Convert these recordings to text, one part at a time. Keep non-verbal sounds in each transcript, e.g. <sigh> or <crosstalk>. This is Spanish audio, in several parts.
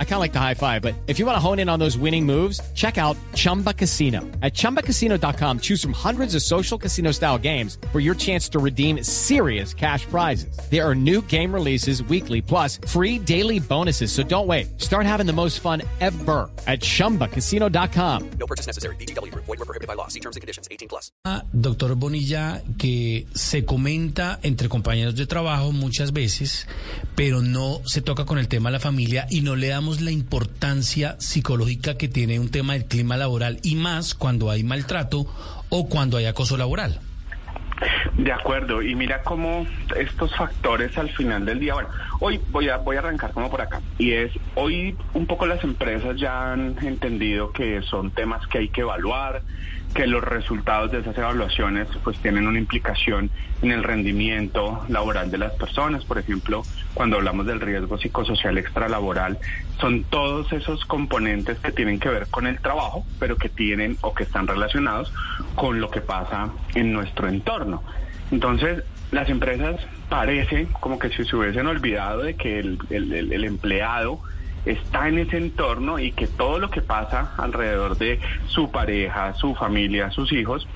I kind of like the high five, but if you want to hone in on those winning moves, check out Chumba Casino. At ChumbaCasino.com, choose from hundreds of social casino style games for your chance to redeem serious cash prizes. There are new game releases weekly, plus free daily bonuses. So don't wait. Start having the most fun ever at ChumbaCasino.com. No purchase necessary. BGW. Void were prohibited by law. See terms and conditions. 18 plus. Ah, Doctor Bonilla, que se comenta entre compañeros de trabajo muchas veces, pero no se toca con el tema de la familia y no le damos la importancia psicológica que tiene un tema del clima laboral y más cuando hay maltrato o cuando hay acoso laboral. De acuerdo, y mira cómo estos factores al final del día, bueno, hoy voy a voy a arrancar como por acá, y es hoy un poco las empresas ya han entendido que son temas que hay que evaluar, que los resultados de esas evaluaciones pues tienen una implicación en el rendimiento laboral de las personas. Por ejemplo, cuando hablamos del riesgo psicosocial extralaboral, son todos esos componentes que tienen que ver con el trabajo, pero que tienen o que están relacionados con lo que pasa en nuestro entorno. Entonces, las empresas parece como que si se hubiesen olvidado de que el, el, el empleado está en ese entorno y que todo lo que pasa alrededor de su pareja, su familia, sus hijos,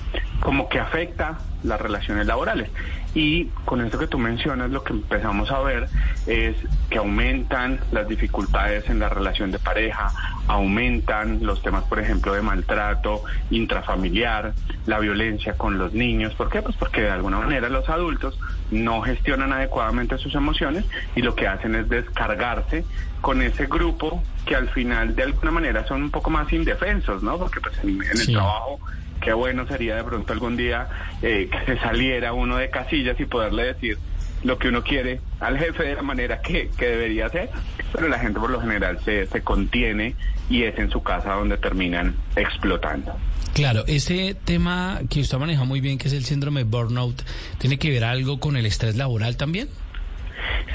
como que afecta las relaciones laborales. Y con esto que tú mencionas, lo que empezamos a ver es que aumentan las dificultades en la relación de pareja, aumentan los temas, por ejemplo, de maltrato intrafamiliar, la violencia con los niños. ¿Por qué? Pues porque de alguna manera los adultos no gestionan adecuadamente sus emociones y lo que hacen es descargarse con ese grupo que al final de alguna manera son un poco más indefensos, ¿no? Porque pues en, el trabajo qué bueno sería de pronto algún día eh, que se saliera uno de casillas y poderle decir lo que uno quiere al jefe de la manera que, que debería ser, pero la gente por lo general se, se contiene y es en su casa donde terminan explotando. Claro, ese tema que usted maneja muy bien, que es el síndrome burnout, ¿tiene que ver algo con el estrés laboral también?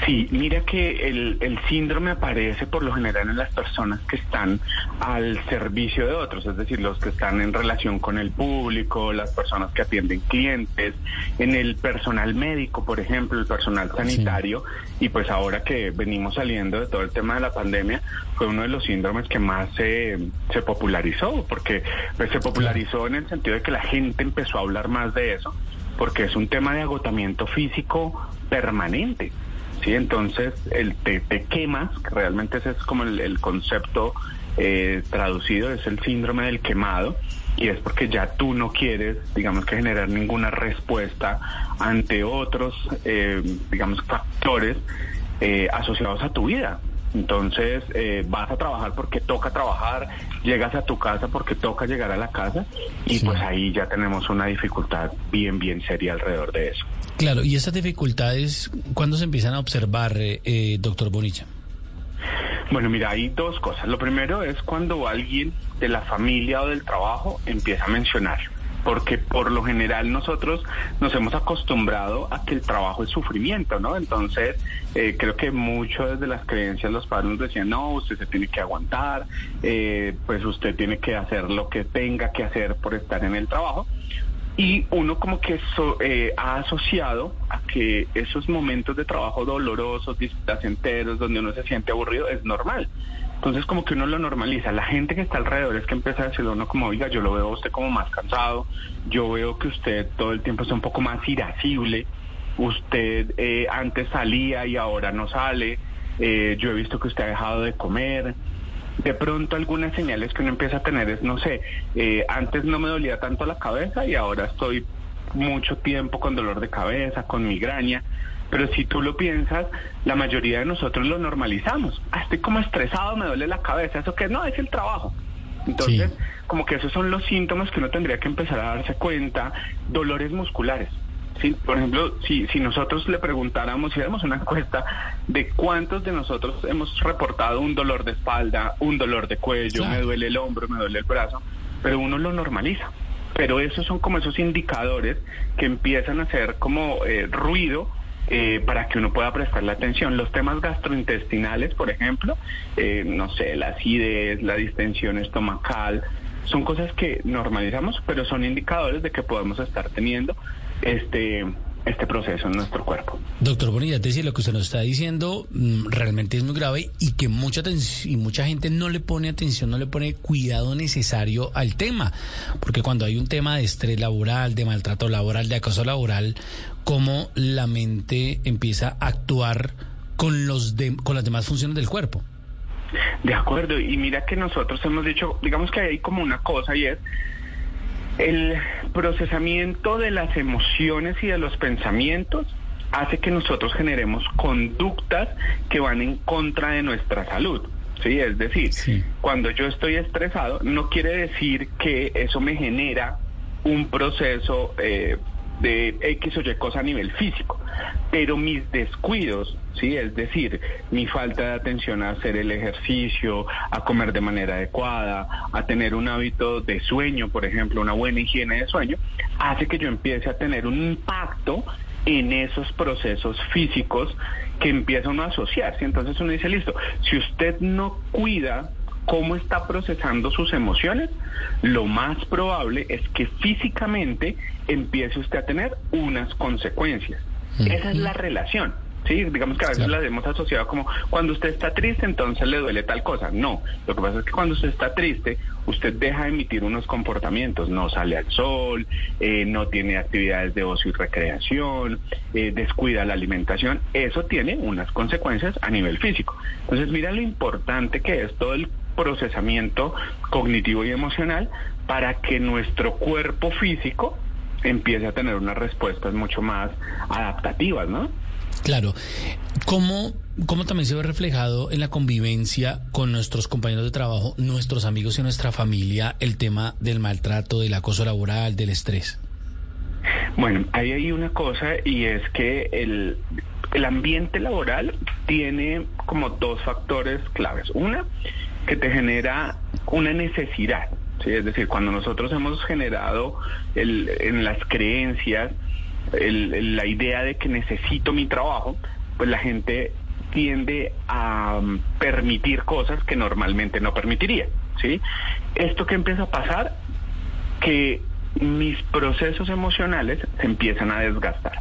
Sí, mira que el, el, síndrome aparece por lo general en las personas que están al servicio de otros, es decir, los que están en relación con el público, las personas que atienden clientes, en el personal médico, por ejemplo, el personal sanitario, y pues ahora que venimos saliendo de todo el tema de la pandemia, fue uno de los síndromes que más se, se popularizó, porque pues, se popularizó en el sentido de que la gente empezó a hablar más de eso, porque es un tema de agotamiento físico permanente. ¿Sí? Entonces, el te, te quemas, que realmente ese es como el, el concepto eh, traducido, es el síndrome del quemado, y es porque ya tú no quieres, digamos que generar ninguna respuesta ante otros, eh, digamos, factores eh, asociados a tu vida. Entonces eh, vas a trabajar porque toca trabajar, llegas a tu casa porque toca llegar a la casa y pues ahí ya tenemos una dificultad bien, bien seria alrededor de eso. Claro, y esas dificultades, ¿cuándo se empiezan a observar, eh, doctor Bonilla? Bueno, mira, hay dos cosas. Lo primero es cuando alguien de la familia o del trabajo empieza a mencionar porque por lo general nosotros nos hemos acostumbrado a que el trabajo es sufrimiento, ¿no? Entonces, eh, creo que mucho desde las creencias los padres nos decían, no, usted se tiene que aguantar, eh, pues usted tiene que hacer lo que tenga que hacer por estar en el trabajo. Y uno como que so, eh, ha asociado a que esos momentos de trabajo dolorosos, displacenteros, donde uno se siente aburrido, es normal. Entonces como que uno lo normaliza. La gente que está alrededor es que empieza a decirle uno como, oiga, yo lo veo a usted como más cansado, yo veo que usted todo el tiempo está un poco más irascible, usted eh, antes salía y ahora no sale, eh, yo he visto que usted ha dejado de comer. De pronto algunas señales que uno empieza a tener es, no sé, eh, antes no me dolía tanto la cabeza y ahora estoy mucho tiempo con dolor de cabeza, con migraña. Pero si tú lo piensas, la mayoría de nosotros lo normalizamos. Ah, estoy como estresado, me duele la cabeza. ¿Eso qué? No, es el trabajo. Entonces, sí. como que esos son los síntomas que uno tendría que empezar a darse cuenta. Dolores musculares. Sí, por ejemplo, si, si nosotros le preguntáramos, si hiciéramos una encuesta de cuántos de nosotros hemos reportado un dolor de espalda, un dolor de cuello, claro. me duele el hombro, me duele el brazo, pero uno lo normaliza. Pero esos son como esos indicadores que empiezan a hacer como eh, ruido eh, para que uno pueda prestarle atención. Los temas gastrointestinales, por ejemplo, eh, no sé, la acidez, la distensión estomacal, son cosas que normalizamos, pero son indicadores de que podemos estar teniendo este este proceso en nuestro cuerpo. Doctor Bonilla, decir lo que usted nos está diciendo mm, realmente es muy grave y que mucha y mucha gente no le pone atención, no le pone cuidado necesario al tema, porque cuando hay un tema de estrés laboral, de maltrato laboral, de acoso laboral, cómo la mente empieza a actuar con los con las demás funciones del cuerpo. De acuerdo, y mira que nosotros hemos dicho, digamos que hay como una cosa y es el procesamiento de las emociones y de los pensamientos hace que nosotros generemos conductas que van en contra de nuestra salud. Sí, es decir, cuando yo estoy estresado, no quiere decir que eso me genera un proceso eh, de X o Y cosa a nivel físico, pero mis descuidos, sí, es decir, mi falta de atención a hacer el ejercicio, a comer de manera adecuada, a tener un hábito de sueño, por ejemplo, una buena higiene de sueño, hace que yo empiece a tener un impacto en esos procesos físicos que empiezan a asociarse. Entonces uno dice, listo, si usted no cuida cómo está procesando sus emociones, lo más probable es que físicamente empiece usted a tener unas consecuencias. Esa es la relación. Sí, digamos que a veces la hemos asociado como cuando usted está triste, entonces le duele tal cosa. No, lo que pasa es que cuando usted está triste, usted deja de emitir unos comportamientos, no sale al sol, eh, no tiene actividades de ocio y recreación, eh, descuida la alimentación. Eso tiene unas consecuencias a nivel físico. Entonces, mira lo importante que es todo el procesamiento cognitivo y emocional para que nuestro cuerpo físico empiece a tener unas respuestas mucho más adaptativas, ¿no? Claro. ¿Cómo, ¿Cómo también se ve reflejado en la convivencia con nuestros compañeros de trabajo, nuestros amigos y nuestra familia el tema del maltrato, del acoso laboral, del estrés? Bueno, ahí hay una cosa y es que el, el ambiente laboral tiene como dos factores claves. Una, que te genera una necesidad. ¿sí? Es decir, cuando nosotros hemos generado el, en las creencias la idea de que necesito mi trabajo, pues la gente tiende a um, permitir cosas que normalmente no permitiría. ¿sí? Esto que empieza a pasar, que mis procesos emocionales se empiezan a desgastar.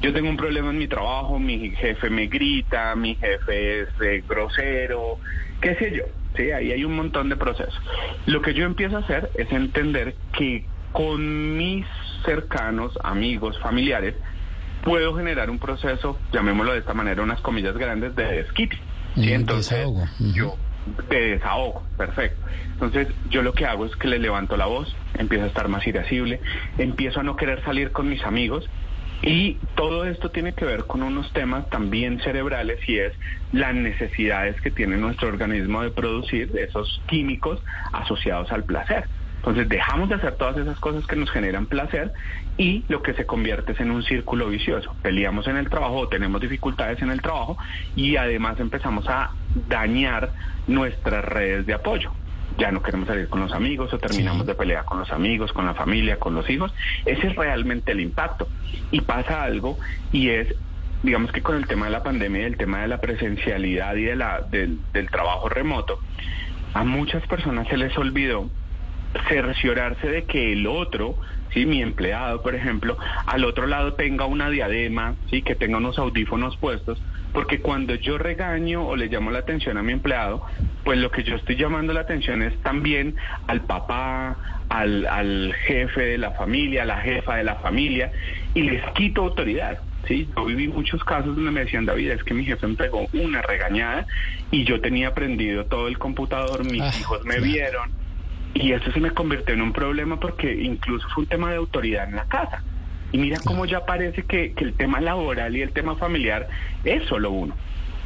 Yo tengo un problema en mi trabajo, mi jefe me grita, mi jefe es eh, grosero, qué sé yo. Sí, ahí hay un montón de procesos. Lo que yo empiezo a hacer es entender que con mis cercanos, amigos, familiares, puedo generar un proceso, llamémoslo de esta manera, unas comillas grandes de desquite. ¿sí? Entonces, yo de desahogo, perfecto. Entonces, yo lo que hago es que le levanto la voz, empiezo a estar más irascible, empiezo a no querer salir con mis amigos y todo esto tiene que ver con unos temas también cerebrales y es las necesidades que tiene nuestro organismo de producir esos químicos asociados al placer. Entonces dejamos de hacer todas esas cosas que nos generan placer y lo que se convierte es en un círculo vicioso. Peleamos en el trabajo o tenemos dificultades en el trabajo y además empezamos a dañar nuestras redes de apoyo ya no queremos salir con los amigos o terminamos de pelear con los amigos, con la familia, con los hijos. Ese es realmente el impacto. Y pasa algo y es, digamos que con el tema de la pandemia y el tema de la presencialidad y de la, del, del trabajo remoto, a muchas personas se les olvidó cerciorarse de que el otro, sí, mi empleado, por ejemplo, al otro lado tenga una diadema, sí, que tenga unos audífonos puestos, porque cuando yo regaño o le llamo la atención a mi empleado, pues lo que yo estoy llamando la atención es también al papá, al, al jefe de la familia, a la jefa de la familia, y les quito autoridad. Sí, yo viví muchos casos donde me decían, David, es que mi jefe me pegó una regañada y yo tenía prendido todo el computador, mis ah, hijos me vieron y eso se me convirtió en un problema porque incluso fue un tema de autoridad en la casa. Y mira cómo ya parece que, el tema laboral y el tema familiar es solo uno.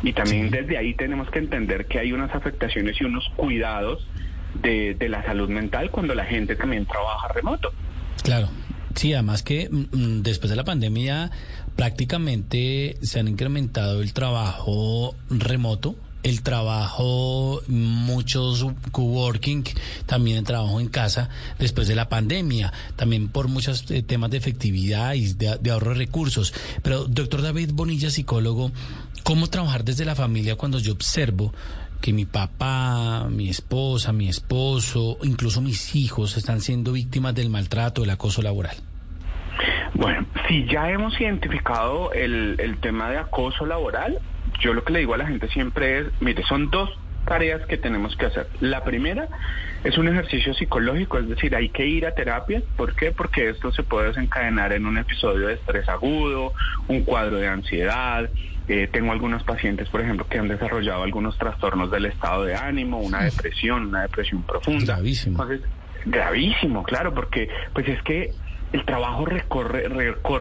Y también desde ahí tenemos que entender que hay unas afectaciones y unos cuidados de, de la salud mental cuando la gente también trabaja remoto. Claro, Sí, además que mm, mm, después de la pandemia prácticamente se han incrementado el trabajo remoto el trabajo, muchos coworking, también el trabajo en casa después de la pandemia, también por muchos eh, temas de efectividad y de, ahorro de recursos. Pero, doctor David Bonilla, psicólogo, ¿cómo trabajar desde la familia cuando yo observo que mi papá, mi esposa, mi esposo, incluso mis hijos están siendo víctimas del maltrato, del acoso laboral? Bueno, si ya hemos identificado el, el tema de acoso laboral, yo lo que le digo a la gente siempre es, mire, son dos tareas que tenemos que hacer. La primera es un ejercicio psicológico, es decir, hay que ir a terapia. ¿Por qué? Porque esto se puede desencadenar en un episodio de estrés agudo, un cuadro de ansiedad. Eh, tengo algunos pacientes, por ejemplo, que han desarrollado algunos trastornos del estado de ánimo, una depresión, una depresión profunda. Gravísimo. Entonces, gravísimo, claro, porque pues es que el trabajo recorre, recorre.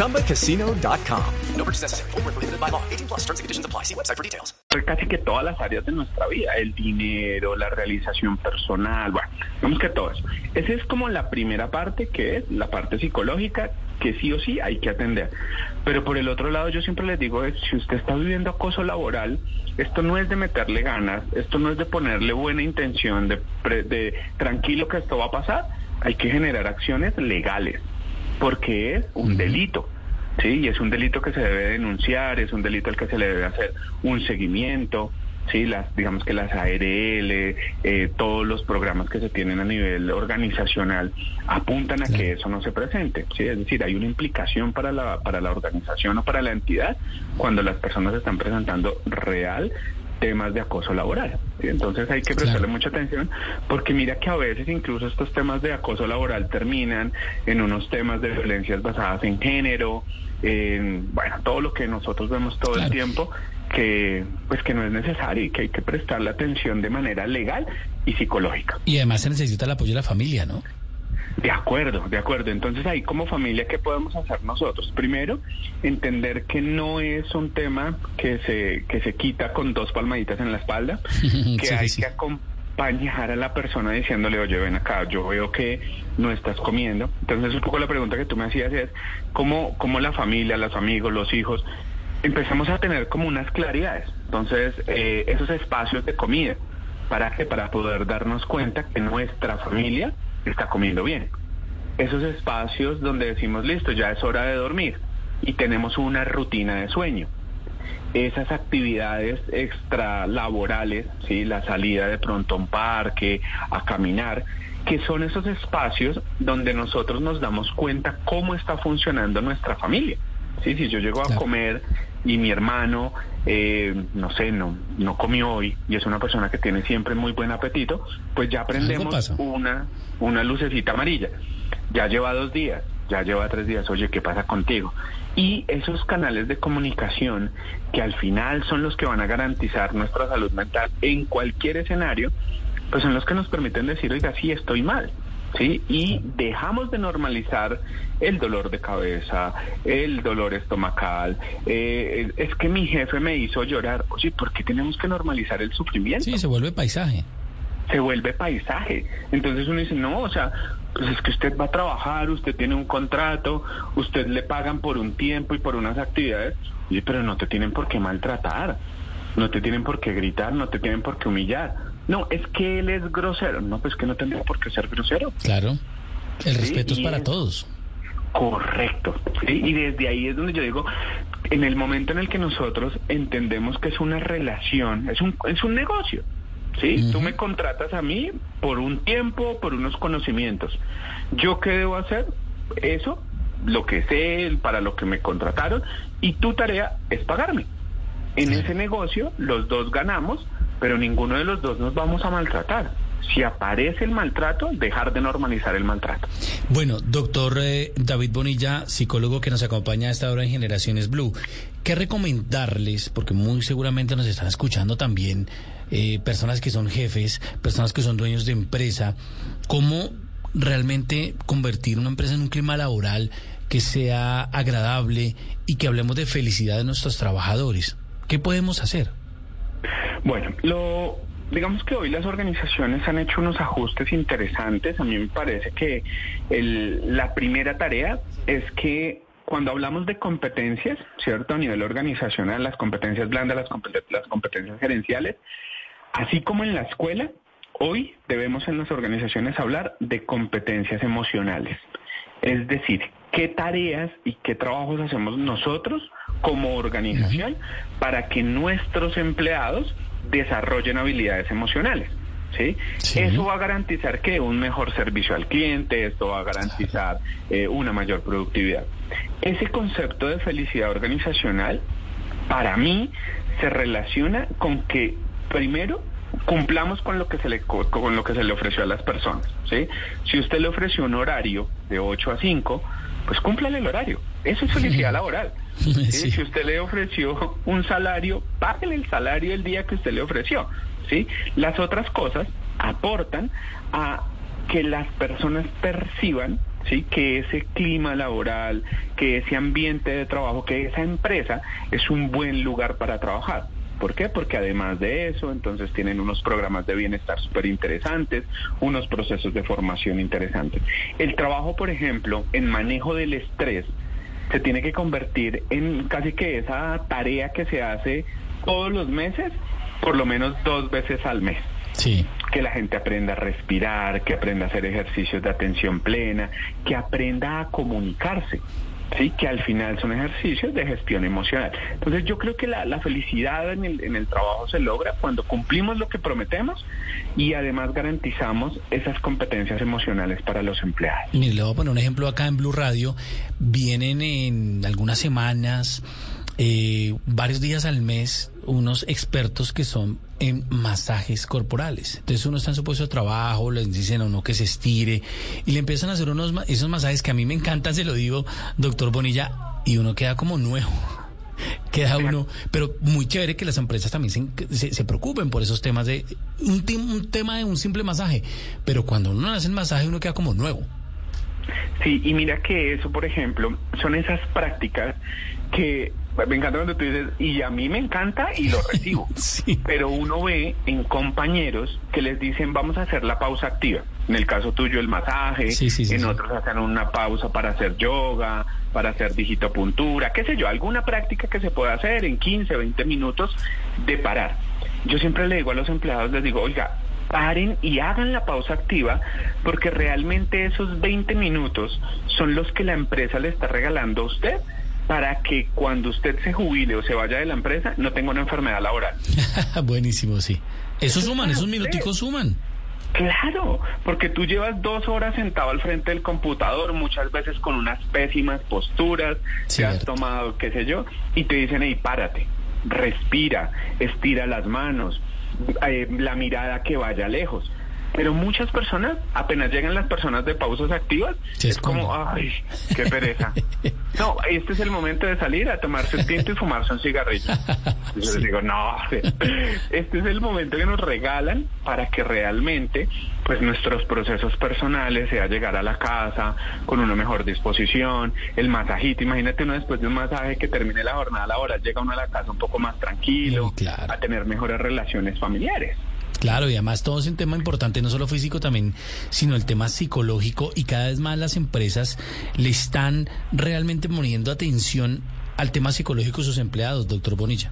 ChumbaCasino.com. No by law. 18 plus terms and conditions apply. See website for details. casi que todas las áreas de nuestra vida, el dinero, la realización personal, bueno, vemos que todo eso. Esa es como la primera parte, que es la parte psicológica, que sí o sí hay que atender. Pero por el otro lado, yo siempre les digo, es, si usted está viviendo acoso laboral, esto no es de meterle ganas, esto no es de ponerle buena intención, de, de tranquilo que esto va a pasar, hay que generar acciones legales, porque es un delito. Sí, y es un delito que se debe denunciar, es un delito al que se le debe hacer un seguimiento, sí, las, digamos que las ARL, eh, todos los programas que se tienen a nivel organizacional apuntan a que eso no se presente, sí, es decir, hay una implicación para la, para la organización o para la entidad cuando las personas están presentando real temas de acoso laboral. Entonces hay que prestarle Claro. mucha atención porque mira que a veces incluso estos temas de acoso laboral terminan en unos temas de violencias basadas en género, en, bueno, todo lo que nosotros vemos todo Claro. el tiempo que pues que no es necesario y que hay que prestarle atención de manera legal y psicológica. Y además se necesita el apoyo de la familia, ¿no? De acuerdo, de acuerdo. Entonces ahí como familia, ¿qué podemos hacer nosotros? Primero, entender que no es un tema que se, que se quita con dos palmaditas en la espalda, <laughs> que Sí, hay sí. que acompañar a la persona diciéndole, oye, ven acá, yo veo que no estás comiendo. Entonces un poco la pregunta que tú me hacías es, ¿cómo, cómo la familia, los amigos, los hijos, empezamos a tener como unas claridades? Entonces, eh, esos espacios de comida, ¿para qué? Para poder darnos cuenta que nuestra familia está comiendo bien. Esos espacios donde decimos, listo, ya es hora de dormir y tenemos una rutina de sueño. Esas actividades extralaborales, ¿sí? la salida de pronto a un parque, a caminar, que son esos espacios donde nosotros nos damos cuenta cómo está funcionando nuestra familia. ¿sí? Si yo llego a comer y mi hermano, eh, no sé, no, no comió hoy y es una persona que tiene siempre muy buen apetito, pues ya prendemos una, una lucecita amarilla. Ya lleva dos días, ya lleva tres días, oye, ¿qué pasa contigo? Y esos canales de comunicación que al final son los que van a garantizar nuestra salud mental en cualquier escenario, pues son los que nos permiten decir, oiga, sí, estoy mal. ¿Sí? Y dejamos de normalizar el dolor de cabeza, el dolor estomacal. eh, es que mi jefe me hizo llorar. Oye, ¿por qué tenemos que normalizar el sufrimiento? Sí, se vuelve paisaje. se vuelve paisaje. Entonces uno dice, no, o sea, pues es que usted va a trabajar, usted tiene un contrato, usted le pagan por un tiempo y por unas actividades, oye, pero no te tienen por qué maltratar, no te tienen por qué gritar, no te tienen por qué humillar. No, es que él es grosero. No, pues que no tendría por qué ser grosero. Claro. El respeto es para es- todos. Correcto. ¿sí? Y desde ahí es donde yo digo, en el momento en el que nosotros entendemos que es una relación, es un, es un negocio. ¿sí? Tú me contratas a mí por un tiempo, por unos conocimientos. ¿Yo qué debo hacer? Eso, lo que sé, para lo que me contrataron, y tu tarea es pagarme. En ese negocio los dos ganamos, pero ninguno de los dos nos vamos a maltratar. Si aparece el maltrato, dejar de normalizar el maltrato. Bueno, doctor eh, David Bonilla, psicólogo que nos acompaña a esta hora en Generaciones Blue, ¿qué recomendarles? Porque muy seguramente nos están escuchando también eh, personas que son jefes, personas que son dueños de empresa, ¿cómo realmente convertir una empresa en un clima laboral que sea agradable y que hablemos de felicidad de nuestros trabajadores? ¿Qué podemos hacer? Bueno, lo digamos que hoy las organizaciones han hecho unos ajustes interesantes. A mí me parece que el- la primera tarea es que cuando hablamos de competencias, ¿cierto? A nivel organizacional, las competencias blandas, las, las competencias gerenciales, así como en la escuela, hoy debemos en las organizaciones hablar de competencias emocionales. Es decir, qué tareas y qué trabajos hacemos nosotros como organización para que nuestros empleados desarrollen habilidades emocionales. ¿sí? Sí. Eso va a garantizar que un mejor servicio al cliente, esto va a garantizar eh, una mayor productividad. Ese concepto de felicidad organizacional, para mí, se relaciona con que, primero, cumplamos con lo que se le co- con lo que se le ofreció a las personas, ¿sí? Si usted le ofreció un horario de 8 a 5, pues cúmplale el horario. Eso es felicidad laboral. <laughs> ¿sí? Sí. Si usted le ofreció un salario, páguele el salario el día que usted le ofreció, ¿sí? Las otras cosas aportan a que las personas perciban sí que ese clima laboral, que ese ambiente de trabajo, que esa empresa es un buen lugar para trabajar. ¿Por qué? Porque además de eso, entonces tienen unos programas de bienestar súper interesantes, unos procesos de formación interesantes. El trabajo, por ejemplo, en manejo del estrés, se tiene que convertir en casi que esa tarea que se hace todos los meses, por lo menos dos veces al mes Sí. que la gente aprenda a respirar, que aprenda a hacer ejercicios de atención plena, que aprenda a comunicarse. Sí, que al final son ejercicios de gestión emocional. Entonces yo creo que la, la felicidad en el, en el trabajo se logra cuando cumplimos lo que prometemos y además garantizamos esas competencias emocionales para los empleados. Mire, le voy a poner un ejemplo acá en Blue Radio. Vienen en algunas semanas, eh, varios días al mes, unos expertos que son en masajes corporales. Entonces uno está en su puesto de trabajo, les dicen a uno que se estire y le empiezan a hacer unos esos masajes que a mí me encantan, se lo digo, doctor Bonilla, y uno queda como nuevo. <laughs> Queda uno, pero muy chévere que las empresas también se, se- se preocupen por esos temas de un, un tema de un simple masaje, pero cuando uno hace el masaje uno queda como nuevo. Sí, y mira que eso, por ejemplo, son esas prácticas que me encanta cuando tú dices, y a mí me encanta y lo recibo. <laughs> Sí. Pero uno ve en compañeros que les dicen, vamos a hacer la pausa activa. En el caso tuyo, el masaje, Sí, sí, sí, en otros hacen una pausa para hacer yoga, para hacer digitopuntura, qué sé yo, alguna práctica que se pueda hacer en 15, 20 minutos de parar. Yo siempre le digo a los empleados, les digo, oiga, paren y hagan la pausa activa porque realmente esos 20 minutos son los que la empresa le está regalando a usted para que cuando usted se jubile o se vaya de la empresa no tenga una enfermedad laboral. <laughs> Buenísimo, sí. Eso suman, esos minuticos suman. Claro, porque tú llevas dos horas sentado al frente del computador, muchas veces con unas pésimas posturas, te has Cierto. tomado, qué sé yo, y te dicen, hey, párate, respira, estira las manos, eh, la mirada que vaya lejos. Pero muchas personas, apenas llegan las personas de pausas activas, es como, ay, qué pereza. <laughs> No, este es el momento de salir a tomarse un tinto y fumarse un cigarrillo. <laughs> Yo les digo, no, este es el momento que nos regalan para que realmente pues nuestros procesos personales sea llegar a la casa con una mejor disposición, el masajito, imagínate uno después de un masaje que termine la jornada laboral, llega uno a la casa un poco más tranquilo, claro. a tener mejores relaciones familiares. Claro, y además todo es un tema importante, no solo físico también, sino el tema psicológico y cada vez más las empresas le están realmente poniendo atención al tema psicológico de sus empleados, doctor Bonilla.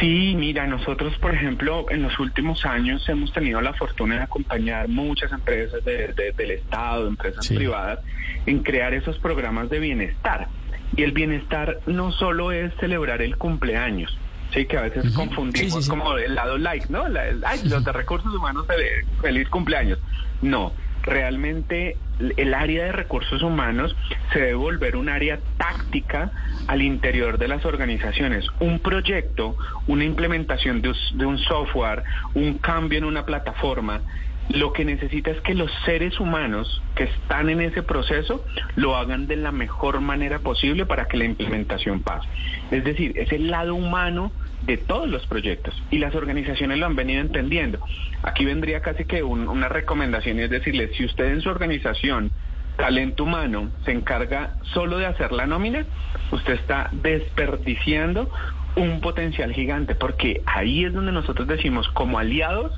Sí, mira, nosotros, por ejemplo, en los últimos años hemos tenido la fortuna de acompañar muchas empresas de- de- del Estado, empresas Sí. privadas, en crear esos programas de bienestar. Y el bienestar no solo es celebrar el cumpleaños, sí, que a veces confundimos Sí, sí, sí. como el lado like, ¿no? La- el- ay, los de recursos humanos, feliz, feliz cumpleaños. No, realmente el área de recursos humanos se debe volver un área táctica al interior de las organizaciones. Un proyecto, una implementación de, de un software, un cambio en una plataforma, lo que necesita es que los seres humanos que están en ese proceso lo hagan de la mejor manera posible para que la implementación pase. Es decir, es el lado humano de todos los proyectos y las organizaciones lo han venido entendiendo. Aquí vendría casi que un- una recomendación es decirle, si usted en su organización, talento humano, se encarga solo de hacer la nómina, usted está desperdiciando un potencial gigante, porque ahí es donde nosotros decimos, como aliados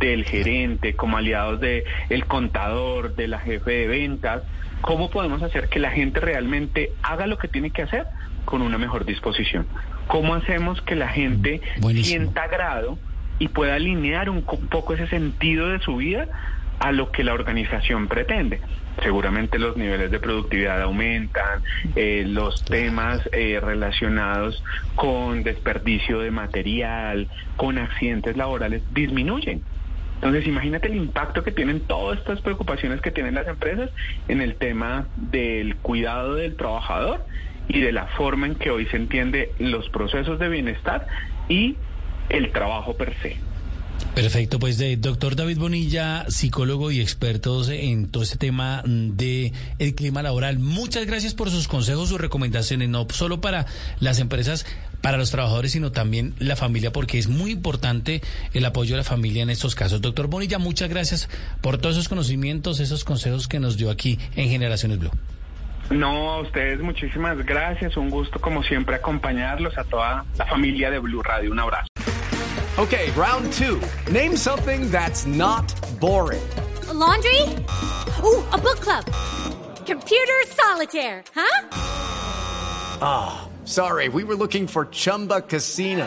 del gerente, como aliados del el contador, de la jefe de ventas, ¿cómo podemos hacer que la gente realmente haga lo que tiene que hacer con una mejor disposición? ¿Cómo hacemos que la gente Buenísimo. sienta agrado y pueda alinear un co- poco ese sentido de su vida a lo que la organización pretende? Seguramente los niveles de productividad aumentan, eh, los temas eh, relacionados con desperdicio de material, con accidentes laborales disminuyen. Entonces, imagínate el impacto que tienen todas estas preocupaciones que tienen las empresas en el tema del cuidado del trabajador y de la forma en que hoy se entiende los procesos de bienestar y el trabajo per se. Perfecto, pues de doctor David Bonilla, psicólogo y expertos en todo este tema de el clima laboral. Muchas gracias por sus consejos, sus recomendaciones, no solo para las empresas, para los trabajadores, sino también la familia, porque es muy importante el apoyo de la familia en estos casos. Doctor Bonilla, muchas gracias por todos esos conocimientos, esos consejos que nos dio aquí en Generaciones Blue. No, a ustedes muchísimas gracias, un gusto como siempre acompañarlos a toda la familia de Blue Radio. Un abrazo. Okay, round two. Name something that's not boring. A laundry? Ooh, a book club. Computer solitaire, huh? Sorry, we were looking for Chumba Casino.